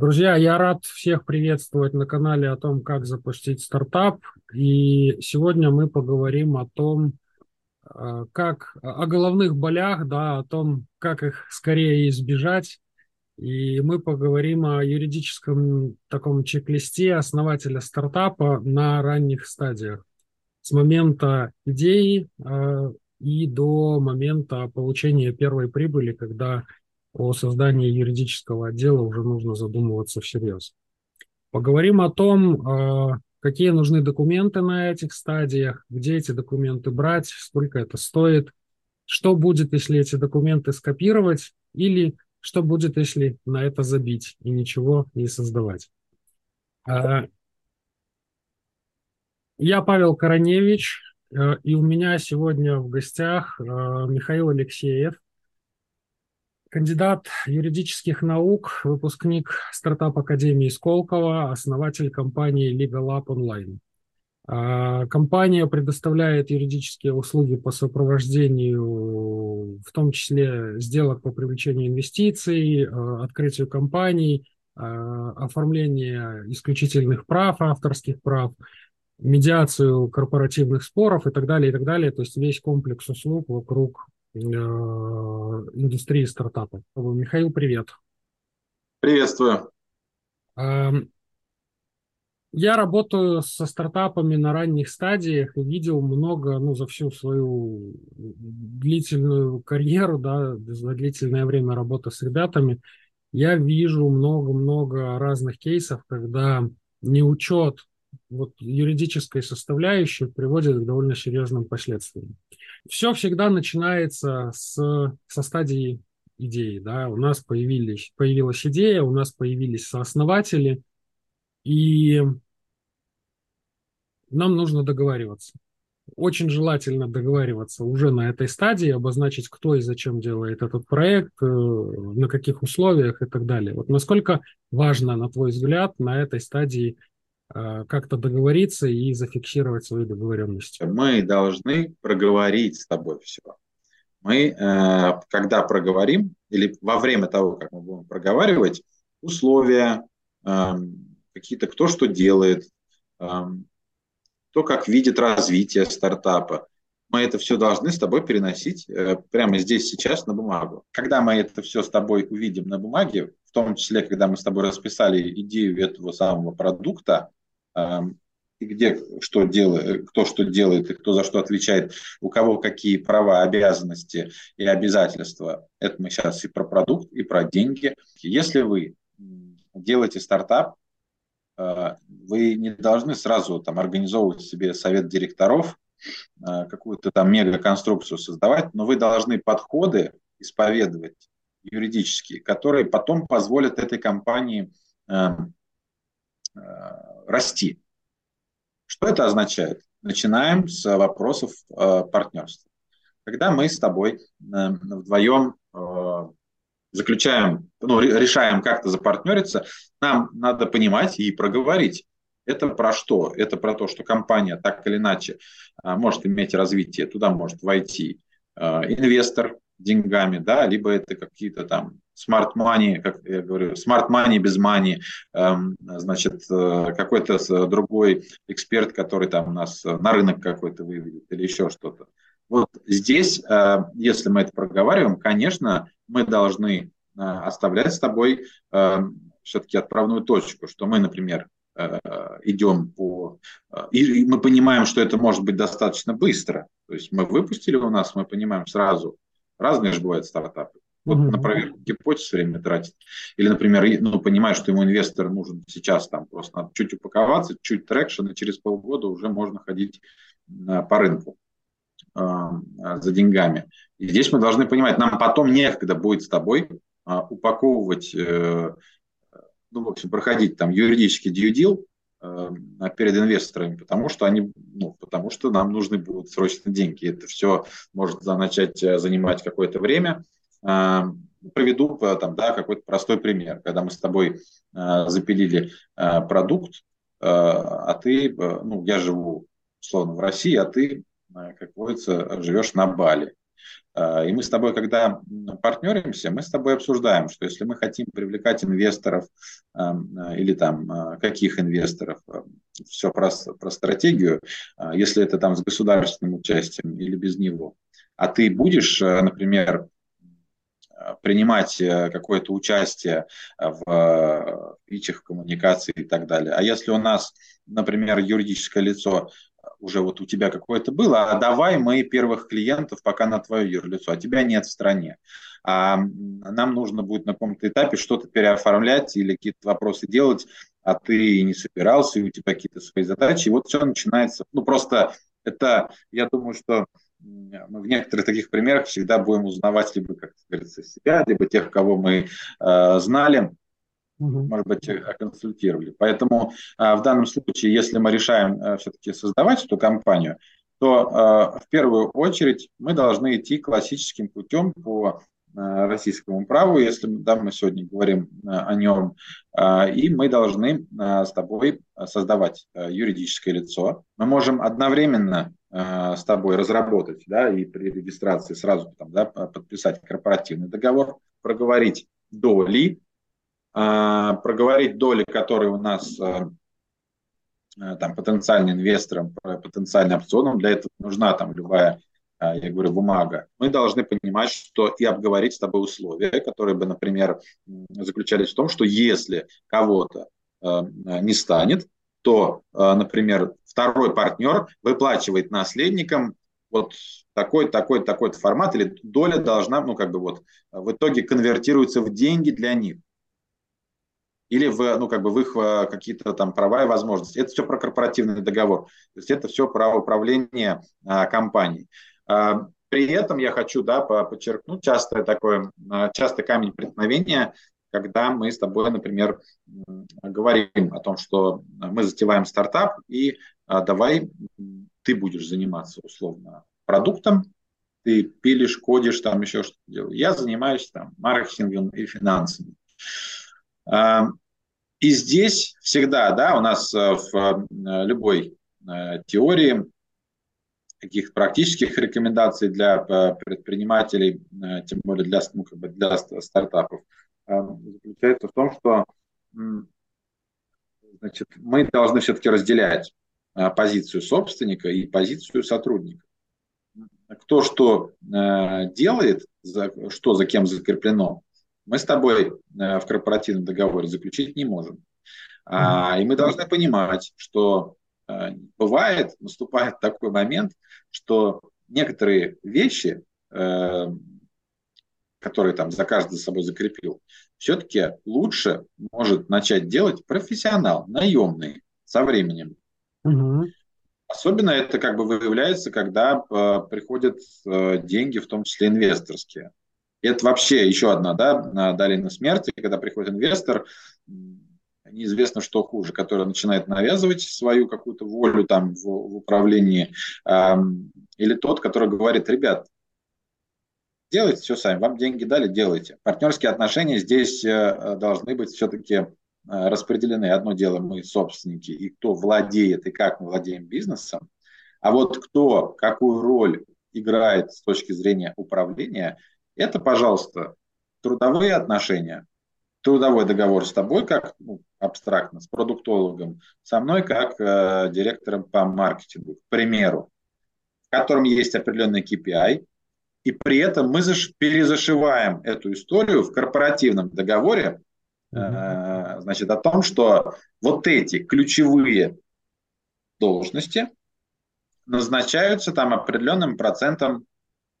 Друзья, я рад всех приветствовать на канале о том, как запустить стартап. И сегодня мы поговорим о том, э, как о головных болях, да, о том, как их скорее избежать. И мы поговорим о юридическом таком чек-листе основателя стартапа на ранних стадиях. С момента идеи э, и до момента получения первой прибыли, когда о создании юридического отдела уже нужно задумываться всерьез. Поговорим о том, а, какие нужны документы на этих стадиях, где эти документы брать, сколько это стоит, что будет, если эти документы скопировать, или что будет, если на это забить и ничего не создавать. А, я Павел Короневич, э, и у меня сегодня в гостях э, Михаил Алексеев, Кандидат юридических наук, выпускник стартап Академии Сколково, основатель компании Legal Up Online. А, компания предоставляет юридические услуги по сопровождению, в том числе сделок по привлечению инвестиций, а, открытию компаний, а, оформлению исключительных прав, авторских прав, медиацию корпоративных споров и так далее, и так далее. То есть весь комплекс услуг вокруг индустрии стартапов. Михаил, привет. Приветствую. Эм, я работаю со стартапами на ранних стадиях и видел много, ну, за всю свою длительную карьеру, да, за длительное время работы с ребятами, я вижу много-много разных кейсов, когда неучет вот юридической составляющей приводит к довольно серьезным последствиям. Все всегда начинается с, со стадии идеи. Да? У нас появились, появилась идея, у нас появились сооснователи, и нам нужно договариваться. Очень желательно договариваться уже на этой стадии, обозначить, кто и зачем делает этот проект, э, на каких условиях и так далее. Вот насколько важно, на твой взгляд, на этой стадии как-то договориться и зафиксировать свои договоренности. Мы должны проговорить с тобой все. Мы, э, когда проговорим, или во время того, как мы будем проговаривать, условия, эм, какие-то, кто что делает, эм, кто как видит развитие стартапа. Мы это все должны с тобой переносить э, прямо здесь, сейчас на бумагу. Когда мы это все с тобой увидим на бумаге, в том числе, когда мы с тобой расписали идею этого самого продукта, и где что делает, кто что делает и кто за что отвечает, у кого какие права, обязанности и обязательства. Это мы сейчас и про продукт, и про деньги. Если вы делаете стартап, э, вы не должны сразу там организовывать себе совет директоров, э, какую-то там мегаконструкцию создавать, но вы должны подходы исповедовать юридические, которые потом позволят этой компании расти. Что это означает? Начинаем с вопросов э, партнерства. Когда мы с тобой э, вдвоем э, заключаем, ну, решаем как-то запартнериться, нам надо понимать и проговорить. Это про что? Это про то, что компания так или иначе э, может иметь развитие, туда может войти э, инвестор деньгами, да, либо это какие-то там smart money, как я говорю, smart money без money, эм, значит, э, какой-то другой эксперт, который там нас на рынок какой-то выведет или еще что-то. Вот здесь, э, если мы это проговариваем, конечно, мы должны э, оставлять с тобой все-таки отправную точку, что мы, например, идем по... И мы понимаем, что это может быть достаточно быстро. То есть мы выпустили у нас, мы понимаем сразу, разные же бывают стартапы. Вот угу. на проверку гипотез время тратит. Или, например, ну, понимает, что ему инвестор нужен сейчас, там просто надо чуть упаковаться, чуть traction, и через полгода уже можно ходить по рынку э, за деньгами. И здесь мы должны понимать, нам потом некогда будет с тобой э, упаковывать, э, ну, в общем, проходить там юридический э, перед инвесторами, потому что они, ну, потому что нам нужны будут срочно деньги. Это все может начать э, занимать какое-то время. Э, приведу там, да, какой-то простой пример. Когда мы с тобой э, запилили э, продукт, а ты, ну, я живу, условно, в России, а ты, как говорится, живешь на Бали. И мы с тобой, когда партнеримся, мы с тобой обсуждаем, что если мы хотим привлекать инвесторов или там каких инвесторов, все про, про стратегию, если это там с государственным участием или без него, а ты будешь, например, принимать э, какое-то участие в питчах, коммуникации и так далее. А если у нас, например, юридическое лицо уже вот у тебя какое-то было, а давай мы первых клиентов пока на твое юрлицо, а тебя нет в стране. А нам нужно будет на каком-то этапе что-то переоформлять или какие-то вопросы делать, а ты не собирался, и у тебя какие-то свои задачи. И вот все начинается. Ну, просто это, я думаю, что мы в некоторых таких примерах всегда будем узнавать либо, как говорится, себя, либо тех, кого мы э, знали, угу. может быть, консультировали. Поэтому э, в данном случае, если мы решаем э, все-таки создавать эту компанию, то э, в первую очередь мы должны идти классическим путем по Э, российскому праву, если да, мы сегодня говорим э, о нем, э, и мы должны с тобой создавать юридическое лицо. Мы можем одновременно с тобой разработать, да, и при регистрации сразу там, да, подписать корпоративный договор, проговорить доли, проговорить доли, которые у нас там потенциальным инвесторам, потенциальным опционам. Для этого нужна там любая а, я говорю, бумага, мы должны понимать, что и обговорить с тобой условия, которые бы, например, заключались в том, что если кого-то не станет, то, например, второй партнер выплачивает наследникам вот такой, такой, такой формат, или доля должна, ну, как бы вот, в итоге конвертируется в деньги для них. Или в, ну, как бы в их э, какие-то там права и возможности. Это все про корпоративный договор. То есть это все про управление а, компанией. А, при этом я хочу да, подчеркнуть частое такое, частый камень преткновения, когда мы с тобой, например, говорим о том, что мы затеваем стартап, и а, давай ты будешь заниматься условно продуктом, ты пилишь, кодишь, там еще что-то делаешь. Я занимаюсь там маркетингом и финансами. И здесь всегда, да, у нас в любой теории каких практических рекомендаций для э, предпринимателей, э, тем более для, ну, как бы для стартапов, э, заключается в том, что значит, мы должны все-таки разделять позицию собственника и позицию сотрудника. Кто что делает, за, что за кем закреплено, мы с тобой в корпоративном договоре заключить не можем. А, и мы должны понимать, что Э, бывает, наступает такой момент, что некоторые вещи, э, которые там за каждый за собой закрепил, все-таки лучше может начать делать профессионал, наемный, со временем. Угу. Особенно это как бы выявляется, когда э, приходят деньги, в том числе инвесторские. Это вообще еще одна да, долина смерти, когда приходит инвестор, неизвестно, что хуже, которая начинает навязывать свою какую-то волю там в, в управлении, э, или тот, который говорит, ребят, делайте все сами, вам деньги дали, делайте. Партнерские отношения здесь э, должны быть все-таки э, распределены. Одно дело мы собственники, и кто владеет, и как мы владеем бизнесом, а вот кто какую роль играет с точки зрения управления, это, пожалуйста, трудовые отношения, трудовой договор с тобой, как ну, абстрактно, с продуктологом, со мной как э, директором по маркетингу, к примеру, в котором есть определенный KPI, и при этом мы заш- перезашиваем эту историю в корпоративном договоре, э, значит, о том, что вот эти ключевые должности назначаются там определенным процентом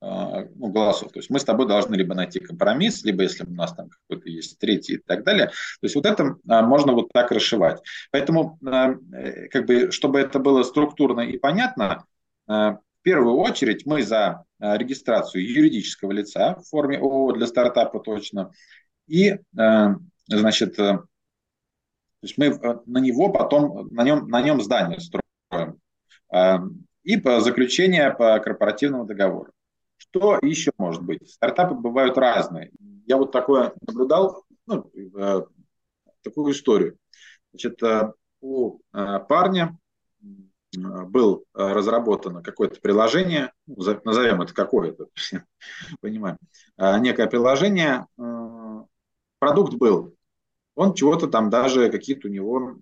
ну, голосов. То есть мы с тобой должны либо найти компромисс, либо если у нас там какой-то есть третий и так далее. То есть вот это а, можно вот так расшивать. Поэтому, а, э, как бы, чтобы это было структурно и понятно, в первую очередь мы за регистрацию юридического лица в форме ООО для стартапа точно. И, значит, э, то есть мы э, на него потом, на нем, на нем здание строим. И по заключение по корпоративному договору. Что еще может быть? Стартапы бывают разные. Я вот такое наблюдал, ну, э, такую историю. Значит, э, у э, парня был разработано какое-то приложение, ну, назовем это какое-то, понимаем, некое приложение, продукт был, он чего-то там даже какие-то у него,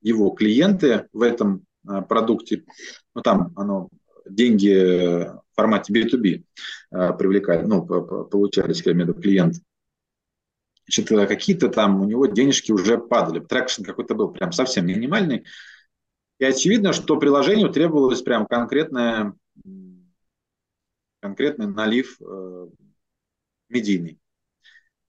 его клиенты в этом продукте, ну там оно деньги формате B2B привлекали, ну, получались, я имею в виду, клиент. Значит, какие-то там у него денежки уже падали. Traction какой-то был прям совсем минимальный. И очевидно, что приложению требовалось прям конкретное, конкретный налив э, медийный.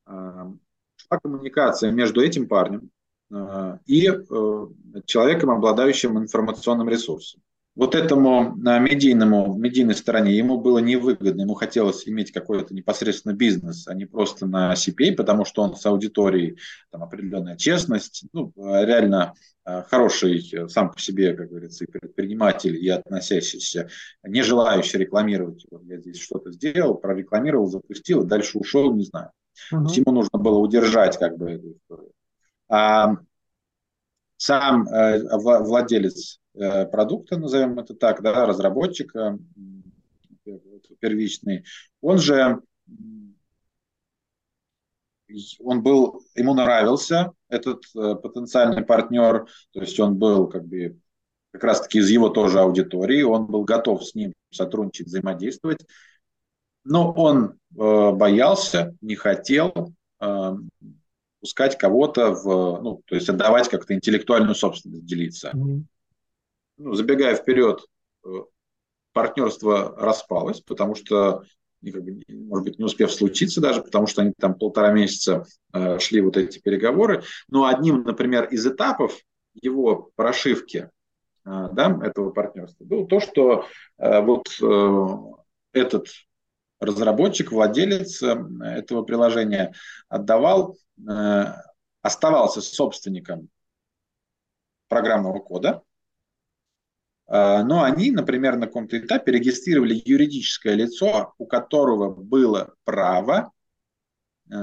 Э, шла коммуникация между этим парнем э, и э, человеком, обладающим информационным ресурсом вот этому медийному, медийной стороне ему было невыгодно, ему хотелось иметь какой-то непосредственно бизнес, а не просто на CPA, потому что он с аудиторией, там определенная честность, ну, реально э, хороший э, сам по себе, как говорится, и предприниматель, и относящийся, не желающий рекламировать, вот я здесь что-то сделал, прорекламировал, запустил, дальше ушел, не знаю. Uh-huh. ему нужно было удержать как бы эту историю. А сам э, владелец продукта, назовем это так, да, разработчика первичный, он же он был, ему нравился этот э, потенциальный партнер, то есть он был как бы как раз-таки из его тоже аудитории, он был готов с ним сотрудничать, взаимодействовать, но он э, боялся, не хотел э, пускать кого-то в, ну, то есть отдавать как-то интеллектуальную собственность, делиться. Mm-hmm ну, забегая вперед, э, партнерство распалось, потому что, может быть, не успев случиться даже, потому что они там полтора месяца э, шли вот эти переговоры. Но одним, например, из этапов его прошивки э, да, этого партнерства было то, что вот этот разработчик, владелец этого приложения отдавал, оставался собственником программного кода, но они, например, на каком-то этапе регистрировали юридическое лицо, у которого было право э,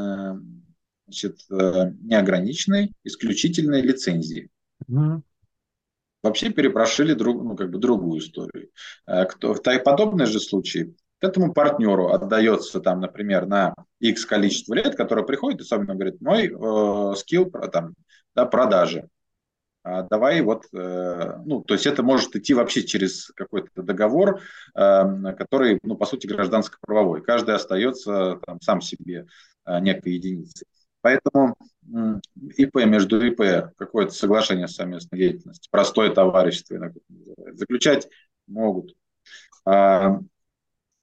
значит, э, неограниченной, исключительной лицензии. Mm-hmm. Вообще перепрошили друг, ну, как бы другую историю. А, кто, в подобный же случай этому партнеру отдается, там, например, на X количество лет, который приходит и особенно говорит, мой э, скилл там, да, продажи а давай вот, э, ну, то есть это может идти вообще через какой-то договор, э, который, ну, по сути, гражданско-правовой. Каждый остается там, сам себе э, некой единицей. Поэтому ИП между ИП, какое-то соглашение о совместной деятельности, простое товарищество заключать могут.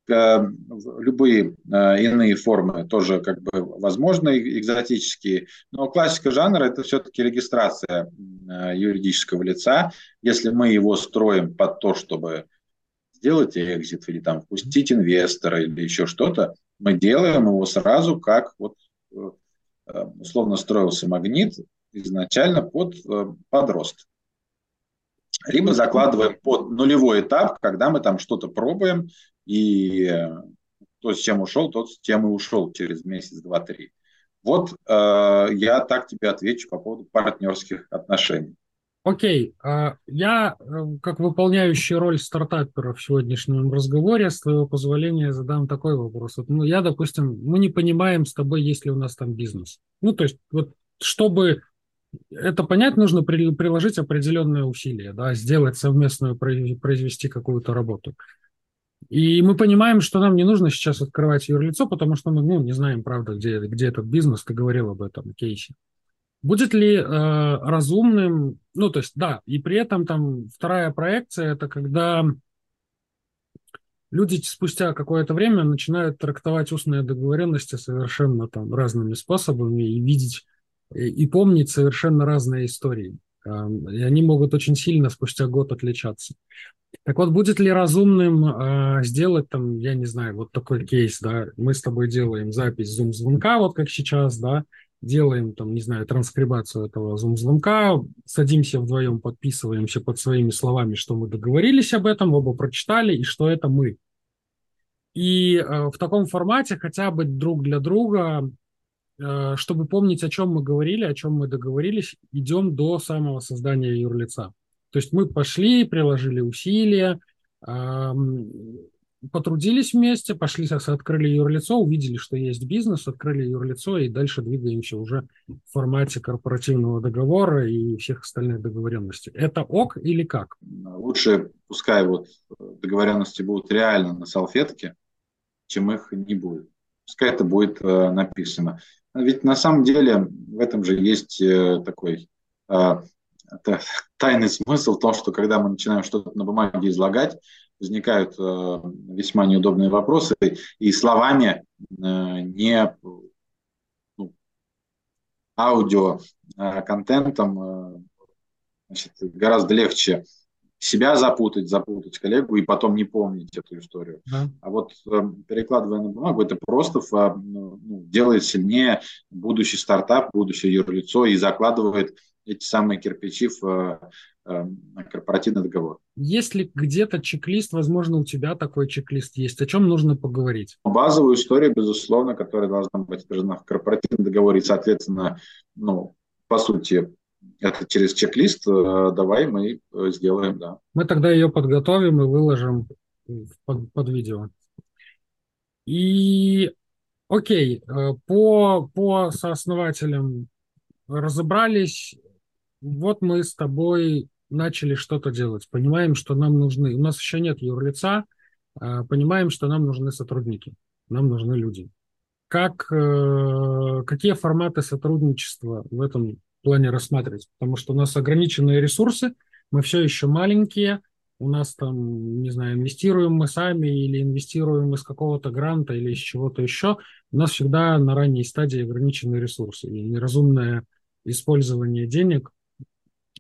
Э, любые э, иные формы тоже как бы возможны, экзотические. Но классика жанра – это все-таки регистрация э, юридического лица. Если мы его строим под то, чтобы сделать экзит или там впустить инвестора или еще что-то, мы делаем его сразу, как вот условно строился магнит изначально под, под рост. Либо закладываем под нулевой этап, когда мы там что-то пробуем, и кто с чем ушел, тот с тем и ушел через месяц, два, три. Вот э, я так тебе отвечу по поводу партнерских отношений. Окей, okay. я, э, как выполняющий роль стартапера в сегодняшнем разговоре, с твоего позволения задам такой вопрос. Вот, ну, я, допустим, мы не понимаем с тобой, есть ли у нас там бизнес. Ну, то есть, вот, чтобы это понять, нужно при, приложить определенные усилия, да, сделать совместную, произвести какую-то работу. И мы понимаем, что нам не нужно сейчас открывать юрлицо, потому что мы ну, не знаем, правда, где, где этот бизнес, ты говорил об этом кейсе. Будет ли э, разумным, ну, то есть, да, и при этом там вторая проекция, это когда люди спустя какое-то время начинают трактовать устные договоренности совершенно там разными способами и видеть и, и помнить совершенно разные истории. Э, и они могут очень сильно спустя год отличаться. Так вот, будет ли разумным э, сделать там, я не знаю, вот такой кейс, да, мы с тобой делаем запись зум-звонка, вот как сейчас, да, делаем там, не знаю, транскрибацию этого зум-звонка, садимся вдвоем, подписываемся под своими словами, что мы договорились об этом, оба прочитали, и что это мы. И э, в таком формате хотя бы друг для друга, чтобы помнить, о чем мы говорили, о чем мы договорились, идем до самого создания юрлица. То есть мы пошли, приложили усилия, потрудились вместе, пошли, открыли юрлицо, увидели, что есть бизнес, открыли юрлицо и дальше двигаемся уже в формате корпоративного договора и всех остальных договоренностей. Это ок или как? Лучше пускай вот договоренности будут реально на салфетке, чем их не будет. Пускай это будет э, написано. Ведь на самом деле в этом же есть э, такой э, тайный смысл в том, что когда мы начинаем что-то на бумаге излагать, возникают э, весьма неудобные вопросы, и словами э, не ну, аудио э, контентом значит, гораздо легче себя запутать, запутать коллегу и потом не помнить эту историю. Да. А вот перекладывая на бумагу, это просто ну, делает сильнее будущий стартап, будущее юрлицо и закладывает эти самые кирпичи в корпоративный договор. Есть ли где-то чек-лист, возможно, у тебя такой чек-лист есть, о чем нужно поговорить? Базовую историю, безусловно, которая должна быть отражена в корпоративном договоре, и, соответственно, ну, по сути, это через чек-лист, э, давай мы э, сделаем, да. Мы тогда ее подготовим и выложим под, под видео. И окей, э, по, по сооснователям разобрались. Вот мы с тобой начали что-то делать, понимаем, что нам нужны, у нас еще нет юрлица, а, понимаем, что нам нужны сотрудники, нам нужны люди. Как, какие форматы сотрудничества в этом плане рассматривать? Потому что у нас ограниченные ресурсы, мы все еще маленькие, у нас там, не знаю, инвестируем мы сами или инвестируем из какого-то гранта или из чего-то еще, у нас всегда на ранней стадии ограниченные ресурсы. И неразумное использование денег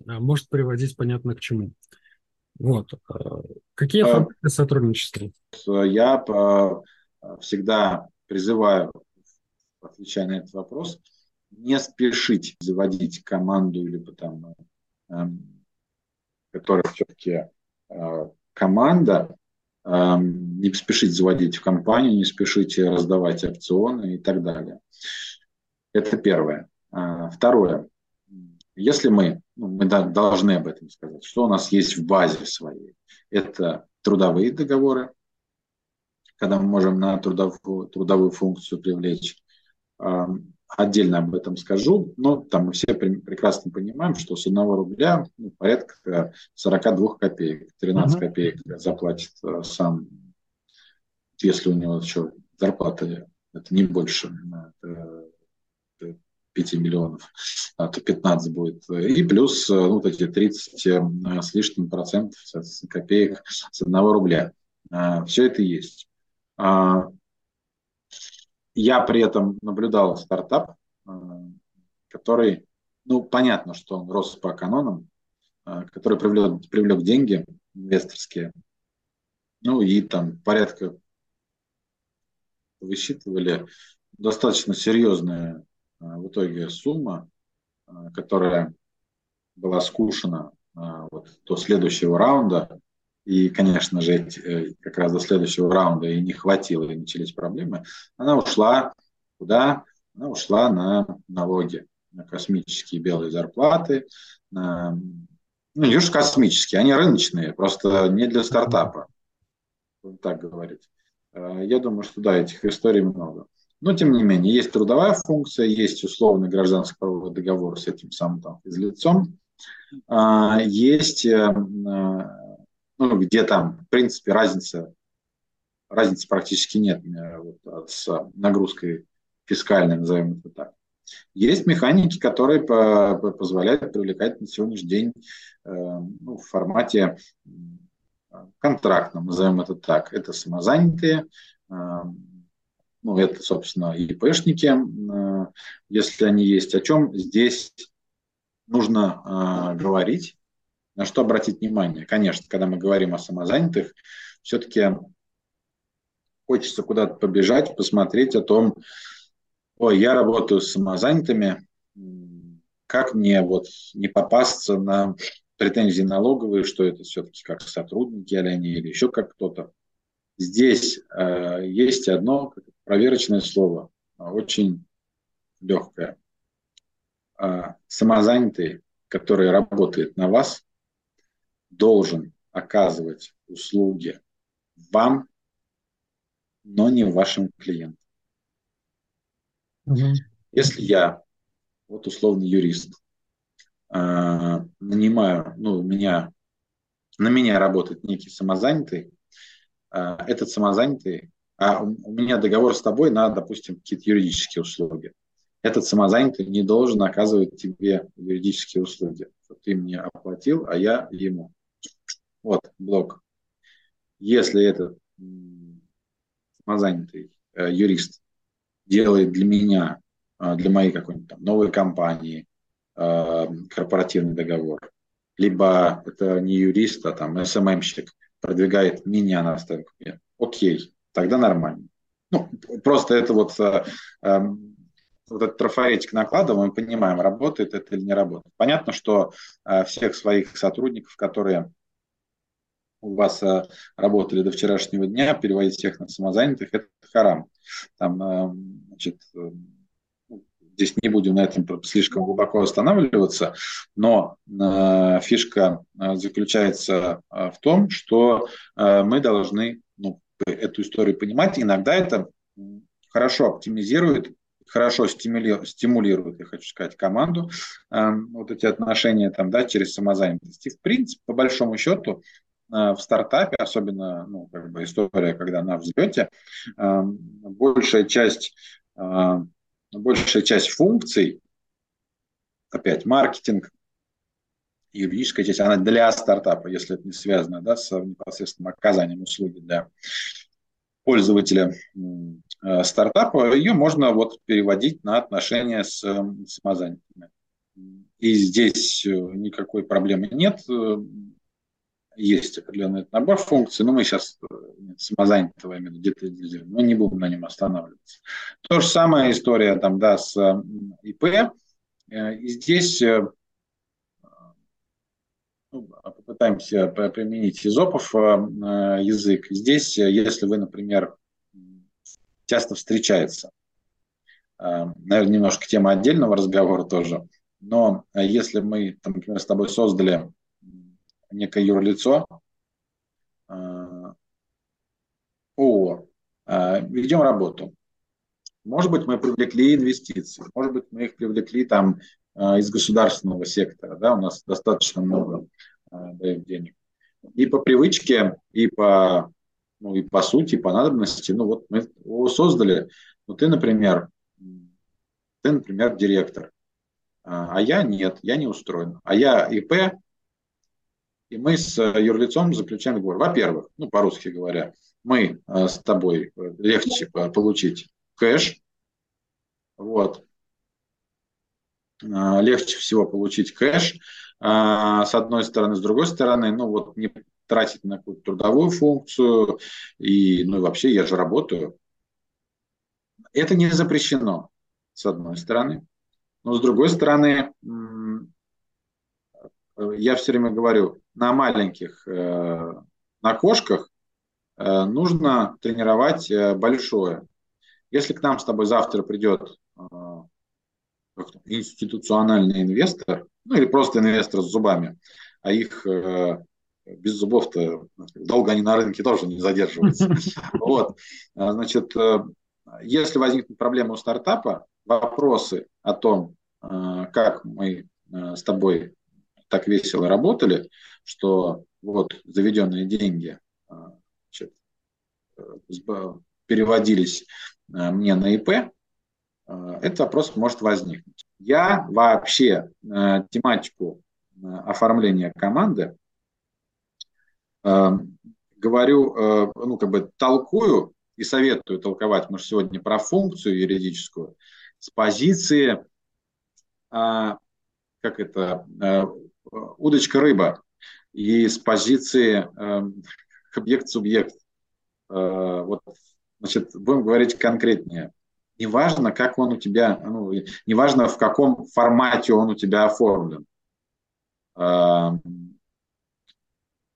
а, может приводить понятно к чему. Вот. А, какие а, форматы сотрудничества? Я всегда призываю, отвечая на этот вопрос, не спешить заводить команду или там, эм, которая все-таки команда, эм, не спешить заводить в компанию, не спешить раздавать опционы и так далее. Это первое. Второе. Если мы, ну, мы должны об этом сказать, что у нас есть в базе своей, это трудовые договоры, когда мы можем на трудовую, трудовую функцию привлечь. Отдельно об этом скажу, но там мы все прекрасно понимаем, что с одного рубля ну, порядка 42 копеек, 13 uh-huh. копеек заплатит э, сам, если у него еще зарплата, это не больше, это 5 миллионов, а то 15 будет. И плюс э, ну, вот эти 30 э, с лишним процентов, копеек с 1 рубля. А, Все это есть. Я при этом наблюдал стартап, э, который, ну, понятно, что он рос по канонам, который привлек, привлек деньги инвесторские, ну, и там порядка высчитывали достаточно серьезные а, в итоге сумма, которая была скушена вот, до следующего раунда, и, конечно же, э, как раз до следующего раунда и не хватило, и начались проблемы, она ушла куда? Она ушла на налоги, на космические белые зарплаты, на, ну, не уж космические, они рыночные, просто не для стартапа, так говорить. Я думаю, что да, этих историй много. Но, тем не менее, есть трудовая функция, есть условный гражданский правовой договор с этим самым там, физлицом, а, есть, э, ну, где там, в принципе, разница, разницы практически нет э, вот, с нагрузкой фискальной, назовем это так. Есть механики, которые позволяют привлекать на сегодняшний день э, ну, в формате контрактном, назовем это так. Это самозанятые, ну, это, собственно, ИПшники, э, если они есть. О чем здесь нужно э, говорить, на что обратить внимание? Конечно, когда мы говорим о самозанятых, все-таки хочется куда-то побежать, посмотреть о том, ой, я работаю с самозанятыми, как мне вот не попасться на претензии налоговые, что это все-таки как сотрудники или они, или еще как кто-то. Здесь э, есть одно проверочное слово, а, очень легкое. А, самозанятый, который работает на вас, должен оказывать услуги вам, но не вашим клиентам. Угу. Если я, вот условный юрист, э, нанимаю, ну, у меня, на меня работает некий самозанятый, э, этот самозанятый, а у меня договор с тобой на, допустим, какие-то юридические услуги. Этот самозанятый не должен оказывать тебе юридические услуги. Ты мне оплатил, а я ему. Вот, блок. Если этот самозанятый э, юрист делает для меня, э, для моей какой-нибудь там новой компании э, корпоративный договор, либо это не юрист, а там СММщик продвигает меня на сторону окей, тогда нормально. Ну, просто это вот, вот этот трафаретик накладываем, мы понимаем, работает это или не работает. Понятно, что всех своих сотрудников, которые у вас э, работали до вчерашнего дня, переводить всех на самозанятых, это харам. Там, э, значит, э, ну, здесь не будем на этом слишком глубоко останавливаться, но э, фишка заключается в том, что э, мы должны ну, эту историю понимать. Иногда это хорошо оптимизирует хорошо стимулирует, стимулирует, я хочу сказать, команду, э, вот эти отношения там, да, через самозанятость. И, в принципе, по большому счету, Э, в стартапе, особенно ну, как бы история, когда на взлете, э, большая часть, э, большая часть функций, опять маркетинг, юридическая часть, она для стартапа, если это не связано да, с непосредственным оказанием услуги для пользователя стартапа, ее можно вот переводить на отношения с самозанятыми. И здесь никакой проблемы нет есть определенный набор функций, но мы сейчас э, самозанятого именно детализируем, мы не будем на нем останавливаться. То же самое история там, да, с ИП. Э, и здесь э, ну, попытаемся применить изопов язык. Здесь, если вы, например, часто встречается, наверное, немножко тема отдельного разговора тоже, но если мы, там, например, с тобой создали некое юрлицо, ООО, а, ведем работу. Может быть, мы привлекли инвестиции, может быть, мы их привлекли там а, из государственного сектора, да, у нас достаточно много а, даем денег. И по привычке, и по, ну, и по сути, и по надобности, ну вот мы его создали, ну ты, например, ты, например, директор, а я нет, я не устроен. А я ИП, и мы с э, юрлицом заключаем договор. Во-первых, ну, по-русски говоря, мы э, с тобой э, легче получить кэш. Вот. Легче всего получить кэш, с одной стороны. С другой стороны, ну вот не тратить на какую-то трудовую функцию. И, ну и вообще я же работаю. Это не запрещено, с одной стороны. Но с другой стороны, я все время говорю, на маленьких, э, на кошках э, нужно тренировать э, большое. Если к нам с тобой завтра придет институциональный инвестор, ну или просто инвестор с зубами, а их без зубов-то долго они на рынке тоже не задерживаются. Вот. Значит, если возникнут проблемы у стартапа, вопросы о том, как мы с тобой так весело работали, что вот заведенные деньги а, значит, э, переводились э, мне на ИП, э, этот вопрос может возникнуть. Я вообще тематику оформления команды говорю, ну, как бы толкую и советую толковать, мы же сегодня про функцию юридическую, с позиции, а, как это, удочка-рыба и с позиции э, объект-субъект. Э, вот, значит, будем говорить конкретнее. Неважно, как он у тебя, ну, неважно, в каком формате он у тебя оформлен. Э,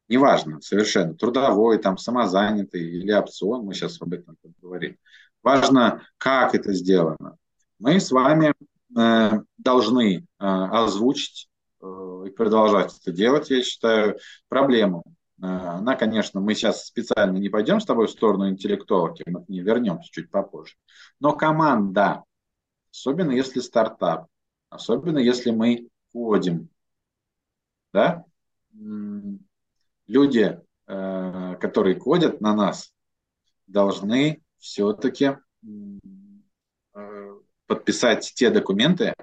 неважно совершенно, трудовой, там, самозанятый или опцион, мы сейчас об этом говорим. Важно, как это сделано. Мы с вами э, должны э, озвучить и продолжать это делать, я считаю, проблему. Она, конечно, мы сейчас специально не пойдем с тобой в сторону интеллектуалки, мы к ней вернемся чуть попозже. Но команда, особенно если стартап, особенно если мы кодим, да, люди, э, которые кодят на нас, должны все-таки э, подписать те документы,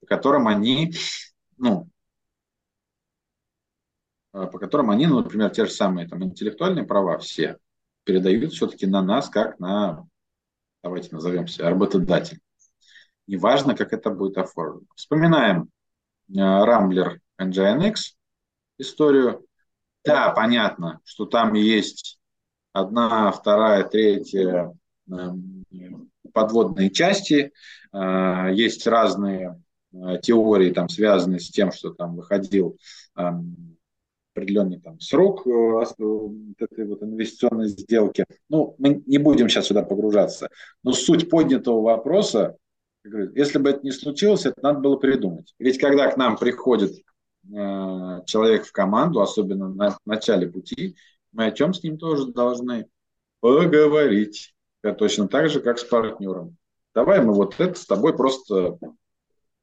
по которым они, ну, э, по которым они, ну, например, те же самые там интеллектуальные права все передают все-таки на нас, как на, давайте назовемся, работодатель. Неважно, как это будет оформлено. Вспоминаем Rambler Nginx историю. Да, понятно, что там есть одна, вторая, третья эм, подводные части, есть разные теории, там, связанные с тем, что там выходил определенный там, срок э, этой вот инвестиционной сделки. Ну, мы не будем сейчас сюда погружаться. Но суть поднятого вопроса, если бы это не случилось, это надо было придумать. Ведь когда к нам приходит человек в команду, особенно на начале пути, мы о чем с ним тоже должны поговорить. Точно так же, как с партнером. Давай мы вот это с тобой просто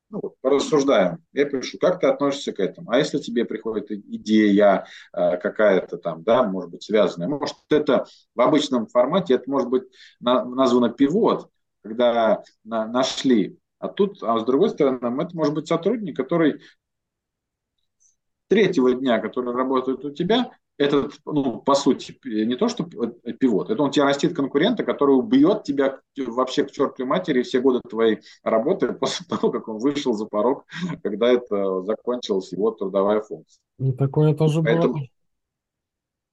ну, порассуждаем. Я пишу, как ты относишься к этому? А если тебе приходит идея э, какая-то там, да, может быть, связанная, может, это в обычном формате, это может быть на, названо пивот, когда на, нашли. А тут, а с другой стороны, это может быть сотрудник, который третьего дня, который работает у тебя, этот, ну, по сути, не то, что пивот, это он тебя растит конкурента, который убьет тебя вообще к чертовой матери все годы твоей работы после того, как он вышел за порог, когда это закончилась его трудовая функция. И такое тоже поэтому, было.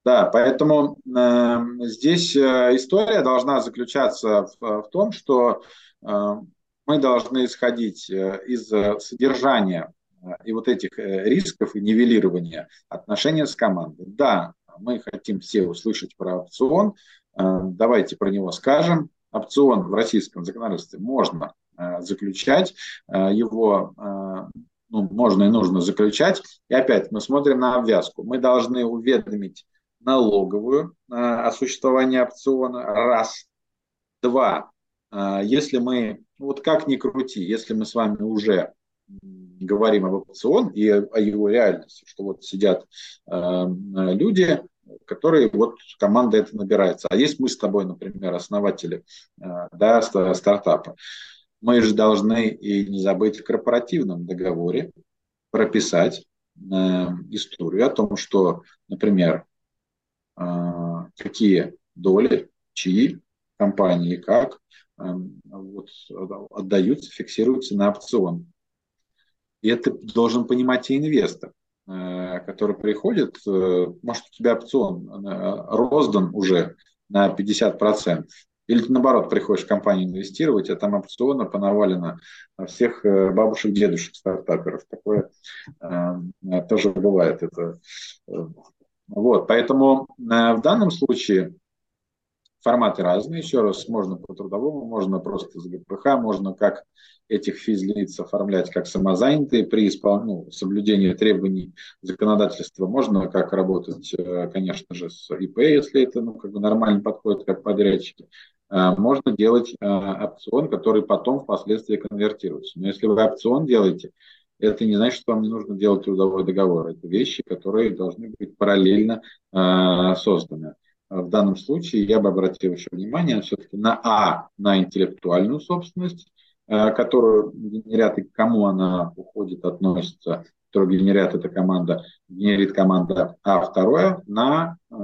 Да, поэтому э, здесь э, история должна заключаться в, в том, что э, мы должны исходить э, из содержания и вот этих э, рисков и нивелирования отношения с командой. Да, мы хотим все услышать про опцион, э, давайте про него скажем. Опцион в российском законодательстве можно э, заключать, его ну, можно и нужно заключать. И опять мы смотрим на обвязку. Мы должны уведомить налоговую о существовании опциона, раз. Два, если мы, вот как ни крути, если мы с вами уже говорим об опцион и о его реальности, что вот сидят э, люди, которые вот команда это набирается. А есть мы с тобой, например, основатели э, да, стартапа. Мы же должны и не забыть в корпоративном договоре прописать э, историю о том, что, например, э, какие доли, чьи компании, как э, вот, отдаются, фиксируются на опцион. И это должен понимать и инвестор, э, который приходит, э, может, у тебя опцион э, роздан уже на 50%, или ты, наоборот, приходишь в компанию инвестировать, а там опциона понавалено на всех бабушек, дедушек, стартаперов. Такое тоже бывает. Это, вот, поэтому в данном случае форматы разные. Еще раз, можно по трудовому, можно просто с ГПХ, можно как этих физлиц оформлять как самозанятые при испол... ну, соблюдении требований законодательства. Можно как работать, э, конечно же, с ИП, если это ну, как бы нормально подходит как подрядчики. Э, можно делать э, опцион, который потом впоследствии конвертируется. Но если вы опцион делаете, это не значит, что вам не нужно делать трудовой договор. Это вещи, которые должны быть параллельно созданы. В данном случае я бы обратил еще внимание все-таки на А, на интеллектуальную собственность, Э, которую генерят и к кому она уходит, относится, которую генерят эта команда, генерит команда, а второе на, э,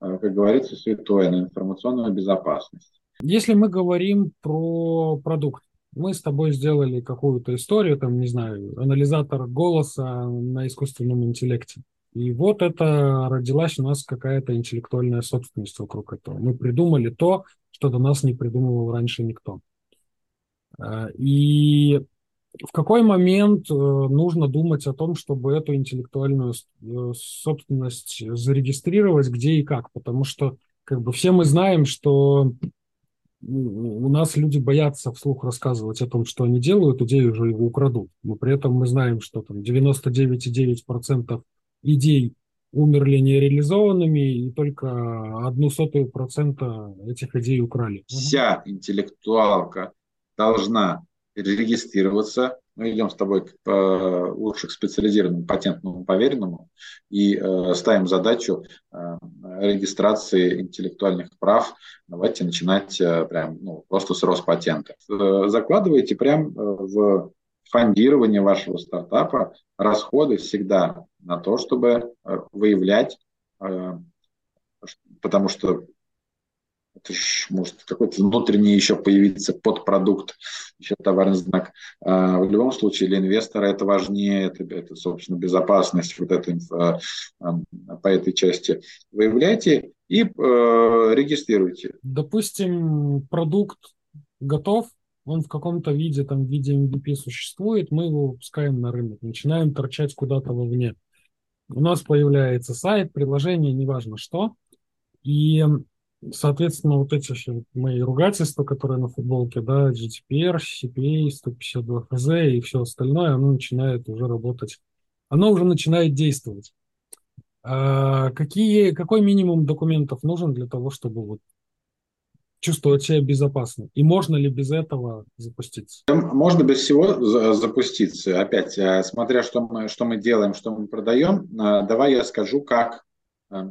э, как говорится, святое, на информационную безопасность. Если мы говорим про продукт, мы с тобой сделали какую-то историю, там, не знаю, анализатор голоса на искусственном интеллекте. И вот это родилась у нас какая-то интеллектуальная собственность вокруг этого. Мы придумали то, что до нас не придумывал раньше никто. Э, и в какой момент э, нужно думать о том, чтобы эту интеллектуальную э, собственность зарегистрировать, где и как? Потому что как бы все мы знаем, что у нас люди боятся вслух рассказывать о том, что они делают, идею уже его украдут. Но при этом мы знаем, что там 99,9% идей умерли нереализованными, и только одну сотую процента этих идей украли. Вся интеллектуалка должна регистрироваться. Мы идем с тобой к лучше к специализированному патентному поверенному и э, ставим задачу э, регистрации интеллектуальных прав. Давайте начинать э, прям ну, просто с Роспатента. Э, закладывайте прям э, в фондирование вашего стартапа расходы всегда на то, чтобы э, выявлять, э, потому что это может какой-то внутренний еще появиться подпродукт, еще товарный знак. А в любом случае для инвестора это важнее, это, это собственно, безопасность вот этой, а, по этой части. Выявляйте и э, регистрируйте. Допустим, продукт готов, он в каком-то виде, там, в виде MVP существует, мы его выпускаем на рынок, начинаем торчать куда-то вовне. У нас появляется сайт, приложение, неважно что, и Соответственно, вот эти все мои ругательства, которые на футболке, да, GTPR, CPA, 152 ФЗ и все остальное, оно начинает уже работать, оно уже начинает действовать. А какие, какой минимум документов нужен для того, чтобы вот чувствовать себя безопасно? И можно ли без этого запуститься? Можно без всего запуститься. Опять, э, смотря что мы, что мы делаем, что мы продаем, э, давай я скажу, как э,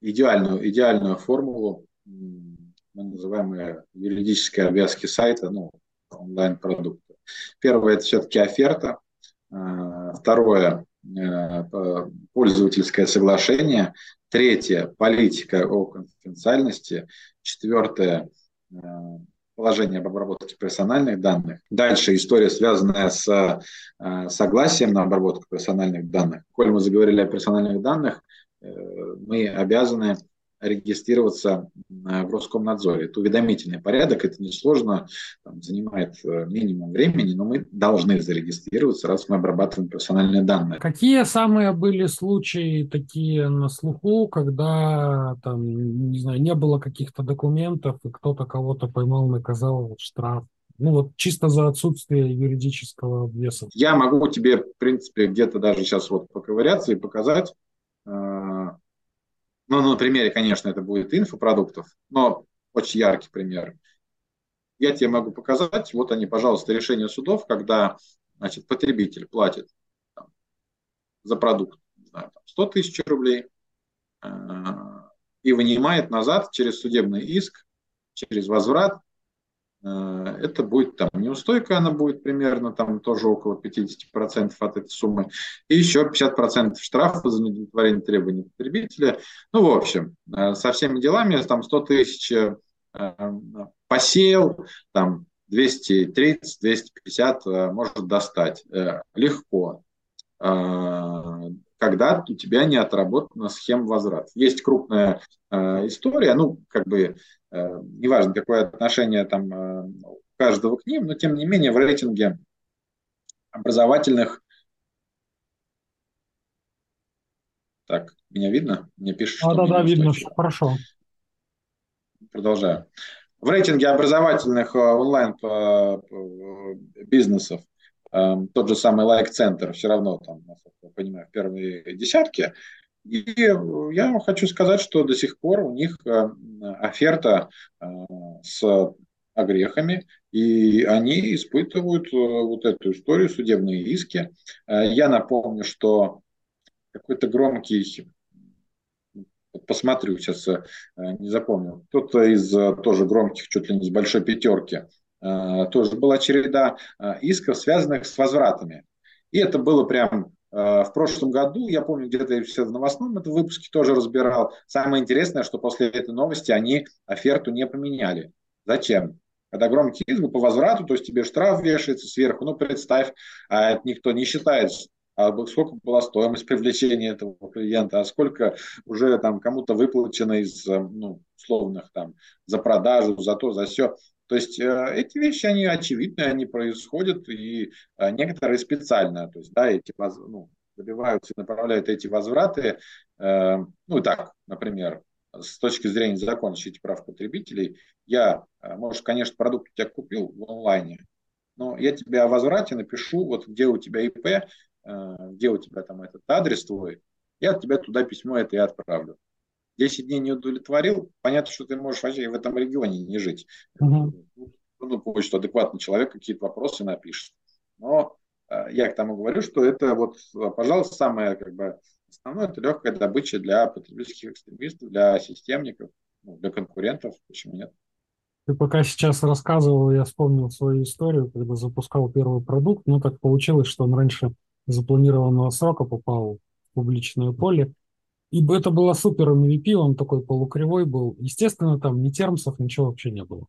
идеальную, идеальную формулу, мы называем ее юридической обвязки сайта, ну, онлайн-продукта. Первое – это все-таки оферта. Второе пользовательское соглашение. Третье – политика о конфиденциальности. Четвертое э, – положение об обработке персональных данных. Дальше история, связанная с э, согласием на обработку персональных данных. Коль мы заговорили о персональных данных, Э, мы обязаны регистрироваться в Роскомнадзоре. Это уведомительный порядок, это несложно, там, занимает э, минимум времени, но мы должны зарегистрироваться, раз мы обрабатываем персональные данные. Какие самые были случаи такие на слуху, когда там, не знаю, не было каких-то документов, и кто-то кого-то поймал, наказал штраф? Ну вот чисто за отсутствие юридического веса. Я могу тебе, в принципе, где-то даже сейчас вот поковыряться и показать, ну, на примере, конечно, это будет инфопродуктов, но очень яркий пример. Я тебе могу показать, вот они, пожалуйста, решения судов, когда значит, потребитель платит там, за продукт не знаю, там, 100 тысяч рублей э, и вынимает назад через судебный иск, через возврат это будет там неустойка, она будет примерно там тоже около 50% от этой суммы, и еще 50% штрафа за неудовлетворение требований потребителя. Ну, в общем, э, со всеми делами там 100 тысяч э, посеял, там 230-250 может достать легко когда у тебя не отработана схема возврата. Есть крупная э, история, ну, как бы, э, неважно, какое отношение там э, каждого к ним, но тем не менее в рейтинге образовательных... Так, меня видно? Мне пишут, что... Да, да, да, видно, все хорошо. Продолжаю. В рейтинге образовательных онлайн-бизнесов тот же самый лайк-центр все равно там, я понимаю, в первые десятки. И я хочу сказать, что до сих пор у них э, оферта э, с огрехами, и они испытывают э, вот эту историю, судебные иски. Я напомню, что какой-то громкий, посмотрю сейчас, не запомнил, кто-то из тоже громких, чуть ли не с большой пятерки, Э, тоже была череда э, исков, связанных с возвратами. И это было прям э, в прошлом году, я помню, где-то я все в новостном этом выпуске тоже разбирал. Самое интересное, что после этой новости они оферту не поменяли. Зачем? Когда громкий иск по возврату, то есть тебе штраф вешается сверху, ну представь, а это никто не считает, а сколько была стоимость привлечения этого клиента, а сколько уже там кому-то выплачено из ну, условных там за продажу, за то, за все. То есть э, эти вещи, они очевидны, они происходят, и э, некоторые специально, то есть, да, эти, ну, добиваются и направляют эти возвраты, э, ну, так, например, с точки зрения закона защиты прав потребителей, я, может, конечно, продукт у тебя купил в онлайне, но я тебе о возврате напишу, вот где у тебя ИП, где у тебя там этот адрес твой, я от тебя туда письмо это и отправлю. 10 дней не удовлетворил, понятно, что ты можешь вообще в этом регионе не жить. Угу. Ну, почту адекватный человек какие-то вопросы напишет. Но э, я к тому говорю, что это вот, пожалуйста, самое как бы основное, это легкая добыча для потребительских экстремистов, для системников, ну, для конкурентов, почему нет? Ты пока сейчас рассказывал, я вспомнил свою историю, когда запускал первый продукт. Ну, так получилось, что он раньше запланированного срока попал в публичное поле. И это было супер MVP, он такой полукривой был. Естественно, там ни термсов, ничего вообще не было.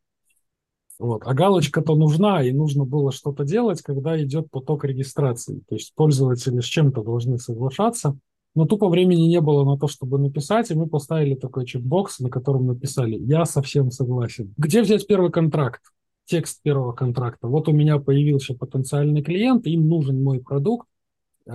Вот. А галочка-то нужна, и нужно было что-то делать, когда идет поток регистрации. То есть пользователи с чем-то должны соглашаться, но тупо времени не было на то, чтобы написать, и мы поставили такой чекбокс, на котором написали «Я совсем согласен». Где взять первый контракт? Текст первого контракта. Вот у меня появился потенциальный клиент, им нужен мой продукт, э,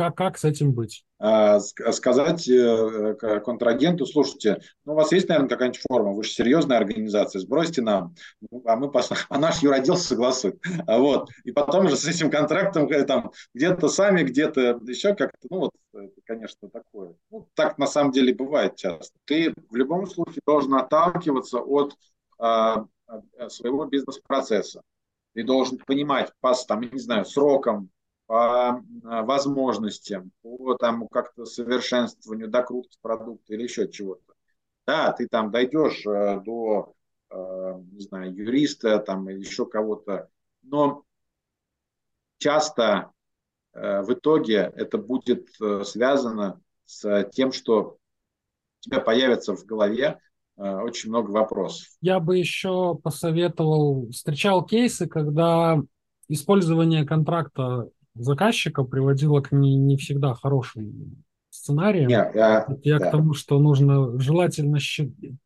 как, как с этим быть? А, сказать э, контрагенту, слушайте, ну, у вас есть, наверное, какая-нибудь форма, вы же серьезная организация, сбросьте нам, ну, а мы пос... а наш юродел согласует. А вот. И потом уже с этим контрактом э, там, где-то сами, где-то еще как-то, ну вот, это, конечно, такое. Ну, так на самом деле бывает часто. Ты в любом случае должен отталкиваться от а, своего бизнес-процесса. Ты должен понимать по, там, не знаю, срокам, по а, возможностям, по там как-то совершенствованию, докрутке продукта или еще чего-то. Да, ты там дойдешь э, до, э, не знаю, юриста там или еще кого-то, но часто э, в итоге это будет связано с тем, что у тебя появится в голове очень много вопросов. Я бы еще посоветовал, встречал кейсы, когда использование контракта заказчика приводило к не, не всегда хорошим сценариям. Нет, я, я да. к тому, что нужно желательно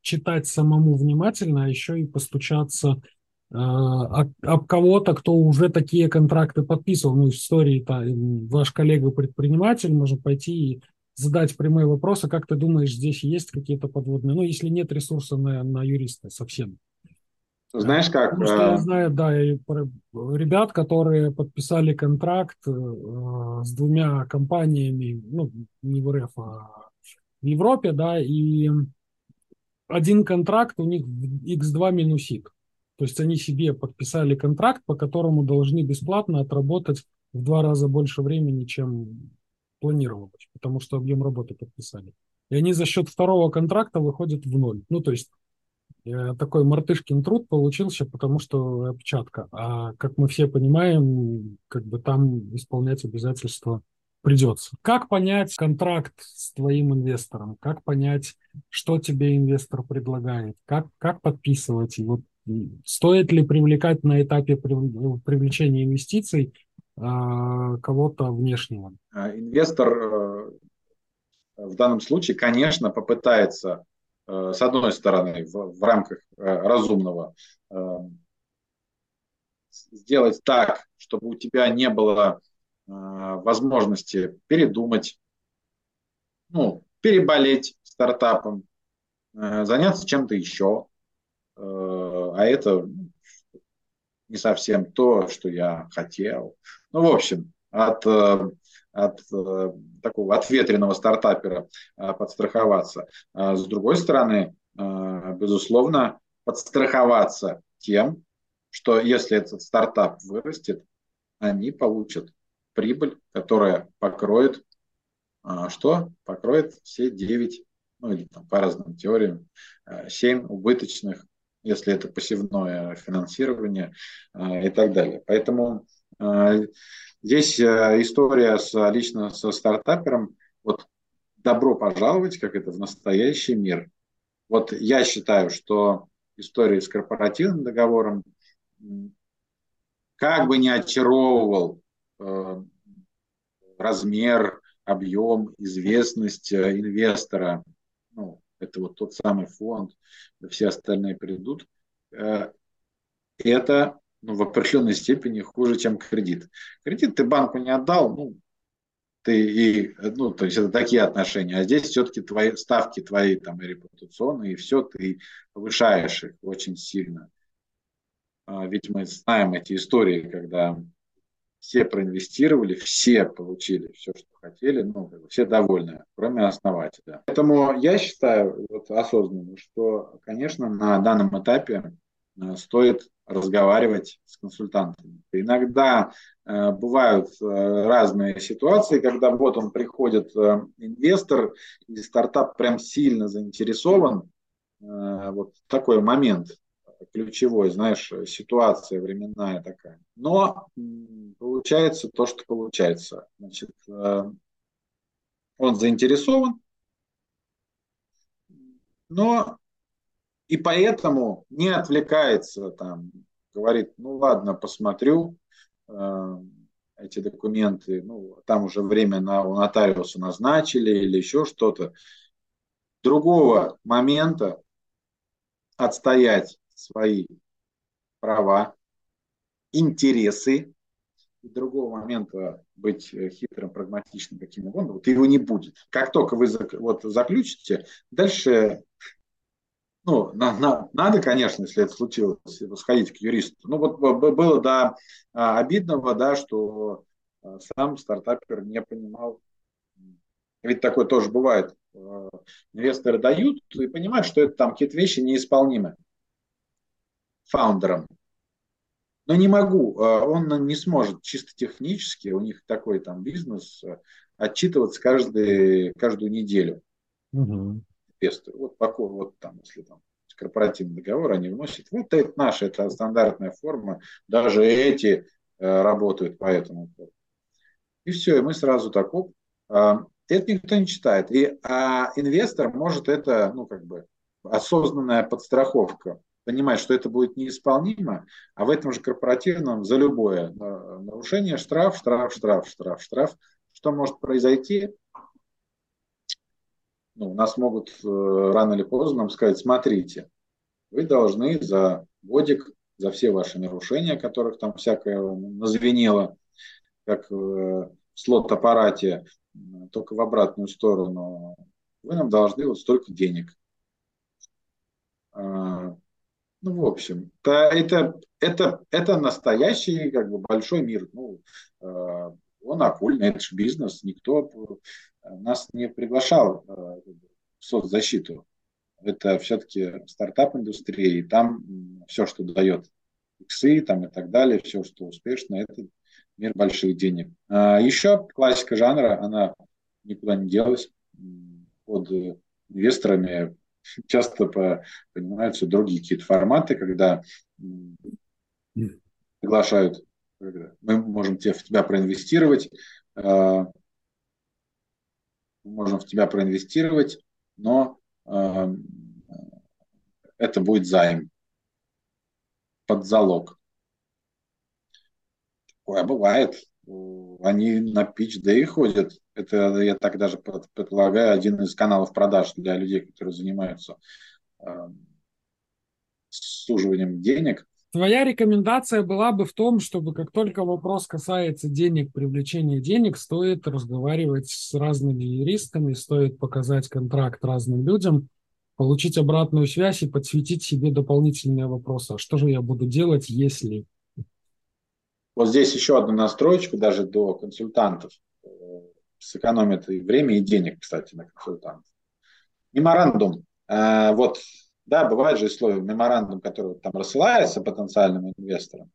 читать самому внимательно, а еще и постучаться э, об, об кого-то, кто уже такие контракты подписывал. Ну, в истории-то ваш коллега-предприниматель может пойти и задать прямые вопросы, как ты думаешь, здесь есть какие-то подводные, ну, если нет ресурса на, на юриста совсем. Знаешь как? Потому что я э, знаю, да, ребят, которые подписали контракт э, с двумя компаниями, ну, не в РФ, а в Европе, да, и один контракт у них x2 минусик. То есть они себе подписали контракт, по которому должны бесплатно отработать в два раза больше времени, чем планировалось, потому что объем работы подписали. И они за счет второго контракта выходят в ноль. Ну, то есть такой мартышкин труд получился, потому что опечатка. А как мы все понимаем, как бы там исполнять обязательства придется. Как понять контракт с твоим инвестором? Как понять, что тебе инвестор предлагает? Как, как подписывать? Вот стоит ли привлекать на этапе привлечения инвестиций а, кого-то внешнего? А, инвестор э, в данном случае, конечно, попытается Э, с одной стороны, в, в рамках э, разумного, э, сделать так, чтобы у тебя не было возможности передумать, ну, переболеть стартапом, заняться чем-то еще, а это не совсем то, что я хотел. Ну, в общем, от от э, такого ответренного стартапера э, подстраховаться. А с другой стороны, э, безусловно, подстраховаться тем, что если этот стартап вырастет, они получат прибыль, которая покроет что? Покроет все 9, ну или там, по разным теориям, 7 убыточных, если это посевное финансирование и так далее. Поэтому Здесь э, история с, лично со стартапером. Вот добро пожаловать, как это в настоящий мир. Вот я считаю, что история с корпоративным договором как бы не очаровывал э, размер, объем, известность э, инвестора, ну, это вот тот самый фонд, все остальные придут, э, это ну, в определенной степени хуже, чем кредит. Кредит ты банку не отдал, ну, ты и, ну, то есть это такие отношения, а здесь все-таки твои ставки твои там и репутационные, и все, ты повышаешь их очень сильно. А, ведь мы знаем эти истории, когда все проинвестировали, все получили все, что хотели, ну, все довольны, кроме основателя. Поэтому я считаю вот, осознанно, что, конечно, на данном этапе стоит разговаривать с консультантами. Иногда э, бывают э, разные ситуации, когда вот он приходит э, инвестор, и стартап прям сильно заинтересован. Э, вот такой момент ключевой, знаешь, ситуация временная такая. Но получается то, что получается. Значит, э, он заинтересован, но и поэтому не отвлекается там, говорит, ну ладно, посмотрю э, эти документы, ну там уже время на, у нотариуса назначили или еще что-то. Другого момента отстоять свои права, интересы, и другого момента быть хитрым, прагматичным каким угодно, вот его не будет. Как только вы вот заключите, дальше ну, на, на, надо, конечно, если это случилось, сходить к юристу. Ну, вот было до а, обидного, да, что а, сам стартапер не понимал. Ведь такое тоже бывает. А, инвесторы дают и понимают, что это там какие-то вещи неисполнимы фаундером. Но не могу, он не сможет чисто технически, у них такой там бизнес, отчитываться каждый, каждую неделю. Угу инвестору. Вот, пока, вот там, если там корпоративный договор они вносят. Вот это наша, это стандартная форма. Даже эти э, работают по этому. И все, и мы сразу так, оп, э, это никто не читает. И, а инвестор может это, ну, как бы, осознанная подстраховка, понимать, что это будет неисполнимо, а в этом же корпоративном за любое э, нарушение штраф, штраф, штраф, штраф, штраф. Что может произойти? Ну, нас могут э, рано или поздно нам сказать, смотрите, вы должны за годик, за все ваши нарушения, которых там всякое назвенело, как в слот-аппарате, только в обратную сторону, вы нам должны вот столько денег. А, ну, в общем, это, это, это, это настоящий как бы, большой мир. Ну, э, он окольный, это же бизнес, никто нас не приглашал э, в соцзащиту. Это все-таки стартап-индустрия, и там все, что дает иксы там и так далее, все, что успешно, это мир больших денег. А еще классика жанра, она никуда не делась. Под инвесторами часто по, понимаются другие какие-то форматы, когда приглашают, мы можем тебе, в тебя проинвестировать, а, можем в тебя проинвестировать, но э, это будет займ под залог. Такое бывает. Они на pitch day ходят. Это, я так даже предполагаю, один из каналов продаж для людей, которые занимаются э, суживанием денег. Твоя рекомендация была бы в том, чтобы как только вопрос касается денег, привлечения денег, стоит разговаривать с разными юристами, стоит показать контракт разным людям, получить обратную связь и подсветить себе дополнительные вопросы. А что же я буду делать, если... Вот здесь еще одна настроечка даже до консультантов. Сэкономит и время, и денег, кстати, на консультантов. Меморандум. Э, вот да, бывает же условия меморандум, который там рассылается потенциальным инвесторам.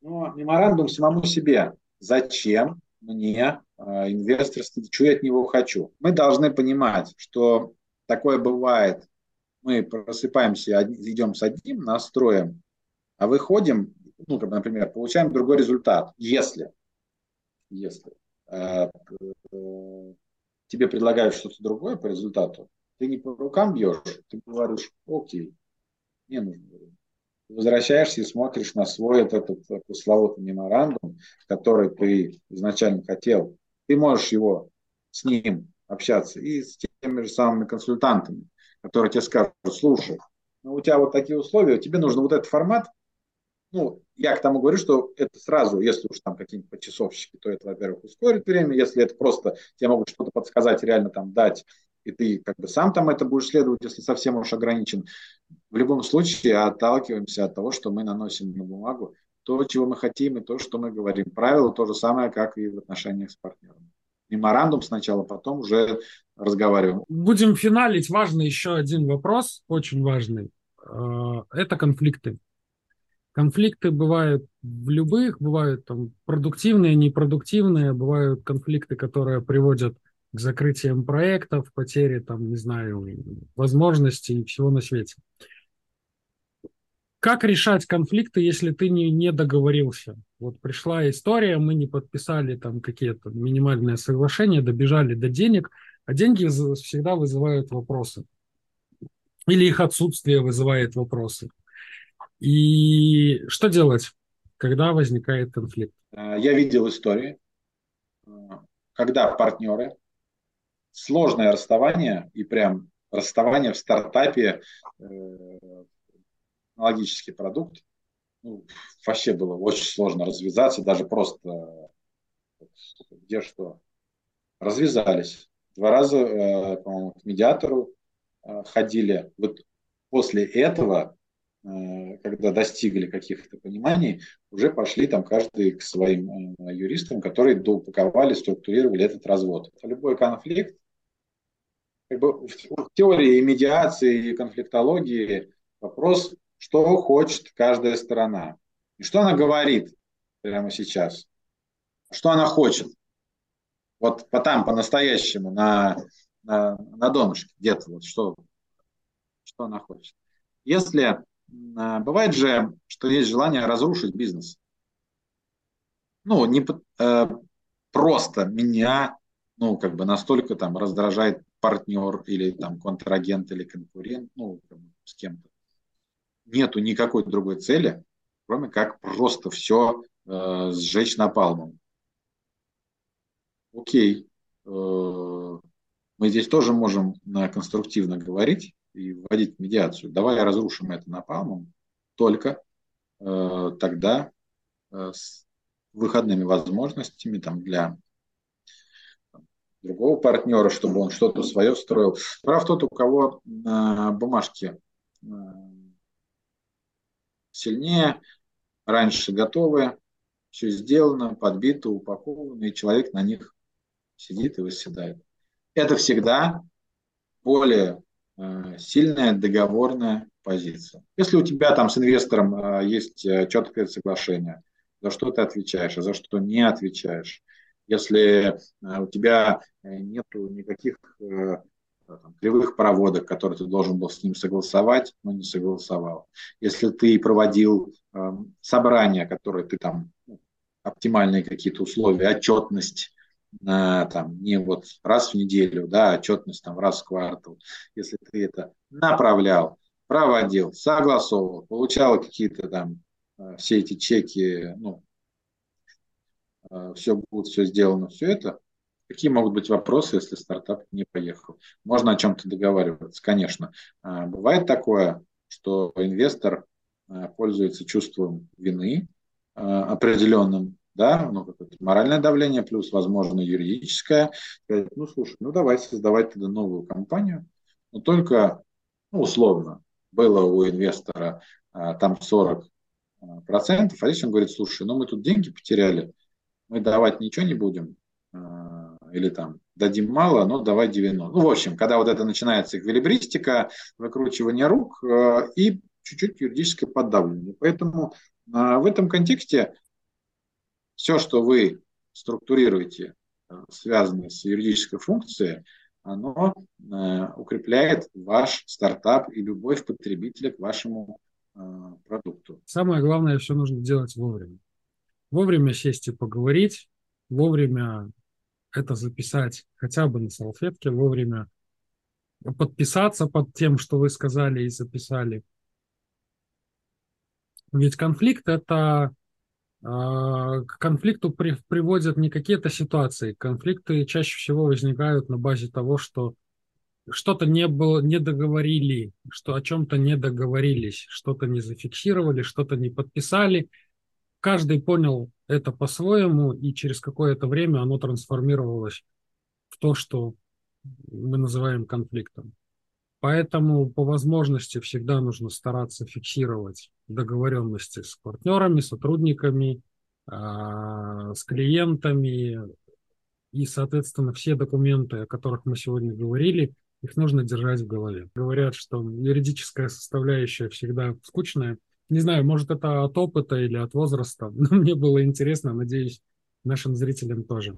Но меморандум самому себе. Зачем мне э, инвесторство, что я от него хочу? Мы должны понимать, что такое бывает. Мы просыпаемся, идем с одним настроем, а выходим, ну, как, например, получаем другой результат. Если, если э, э, тебе предлагают что-то другое по результату, ты не по рукам бьешь, ты говоришь, окей, не нужно. Возвращаешься и смотришь на свой этот, этот пресловутый меморандум, который ты изначально хотел. Ты можешь его с ним общаться и с теми же самыми консультантами, которые тебе скажут, слушай, ну, у тебя вот такие условия, тебе нужно вот этот формат, ну, я к тому говорю, что это сразу, если уж там какие-нибудь почасовщики, то это, во-первых, ускорит время, если это просто тебе могут что-то подсказать, реально там дать, и ты как бы сам там это будешь следовать, если совсем уж ограничен. В любом случае отталкиваемся от того, что мы наносим на бумагу, то, чего мы хотим, и то, что мы говорим. Правило то же самое, как и в отношениях с партнером. Меморандум сначала, потом уже разговариваем. Будем финалить. Важный еще один вопрос, очень важный. Э, это конфликты. Конфликты бывают в любых, бывают там продуктивные, непродуктивные, бывают конфликты, которые приводят к закрытиям проектов, потере там, не знаю, возможностей и всего на свете. Как решать конфликты, если ты не, не договорился? Вот пришла история, мы не подписали там какие-то минимальные соглашения, добежали до денег, а деньги всегда вызывают вопросы. Или их отсутствие вызывает вопросы. И что делать, когда возникает конфликт? Э, я видел истории, э, когда партнеры, сложное расставание и прям расставание в стартапе, э, аналогический продукт, ну, вообще было очень сложно развязаться, даже просто где что. Развязались. Два раза, по-моему, к медиатору ходили. Вот после этого Э, когда достигли каких-то пониманий, уже пошли там каждый к своим э, юристам, которые доупаковали, структурировали этот развод. Любой конфликт, как бы в теории медиации, и конфликтологии вопрос, что хочет каждая сторона. И что она говорит прямо сейчас. Что она хочет. Вот по там, по-настоящему, на, на, на донышке где-то, вот что, что она хочет. Если бывает же, что есть желание разрушить бизнес. Ну, не э, просто меня, ну, как бы настолько там раздражает партнер или там контрагент или конкурент, ну, с кем-то. Нету никакой другой цели, кроме как просто все э, сжечь напалмом. Окей, э, мы здесь тоже можем э, конструктивно говорить, и вводить медиацию. Давай разрушим это напалмом, только э, тогда э, с выходными возможностями там, для другого партнера, чтобы он что-то свое строил. Прав тот, у кого э, бумажки э, сильнее, раньше готовы, все сделано, подбито, упаковано, и человек на них сидит и восседает. Это всегда более сильная договорная позиция. Если у тебя там с инвестором э, есть э, четкое соглашение, за что ты отвечаешь, а за что не отвечаешь, если у тебя нет никаких там, кривых проводок, которые ты должен был с ним согласовать, но не согласовал. Если ты проводил э, собрания, которые ты там ну, оптимальные какие-то условия, отчетность, там, не вот раз в неделю, да, отчетность там раз в квартал, если ты это направлял, проводил, согласовывал, получал какие-то там э, все эти чеки, ну, э, все будет, все сделано, все это, какие могут быть вопросы, если стартап не поехал? Можно о чем-то договариваться, конечно. А, бывает такое, что инвестор э, пользуется чувством вины определенным, да, ну, какое-то моральное давление, плюс, возможно, юридическое. Сказать, ну, слушай, ну, давай создавать тогда новую компанию, но только, ну, условно, было у инвестора а, там 40 а, процентов, а здесь он говорит, слушай, ну, мы тут деньги потеряли, мы давать ничего не будем, а, или там дадим мало, но давай 90. Ну, в общем, когда вот это начинается эквилибристика, выкручивание рук а, и чуть-чуть юридическое поддавливание. Поэтому а, в этом контексте все, что вы структурируете, э, связанное с юридической функцией, оно э, укрепляет ваш стартап и любовь потребителя к вашему э, продукту. Самое главное, все нужно делать вовремя. Вовремя сесть и поговорить, вовремя это записать хотя бы на салфетке, вовремя подписаться под тем, что вы сказали и записали. Ведь конфликт – это к конфликту при, приводят не какие-то ситуации. Конфликты чаще всего возникают на базе того, что что-то не было, не договорили, что о чем-то не договорились, что-то не зафиксировали, что-то не подписали. Каждый понял это по-своему, и через какое-то время оно трансформировалось в то, что мы называем конфликтом. Поэтому по возможности всегда нужно стараться фиксировать договоренности с партнерами, сотрудниками, а, с клиентами. И, соответственно, все документы, о которых мы сегодня говорили, их нужно держать в голове. Говорят, что юридическая составляющая всегда скучная. Не знаю, может, это от опыта или от возраста, но мне было интересно, надеюсь, нашим зрителям тоже.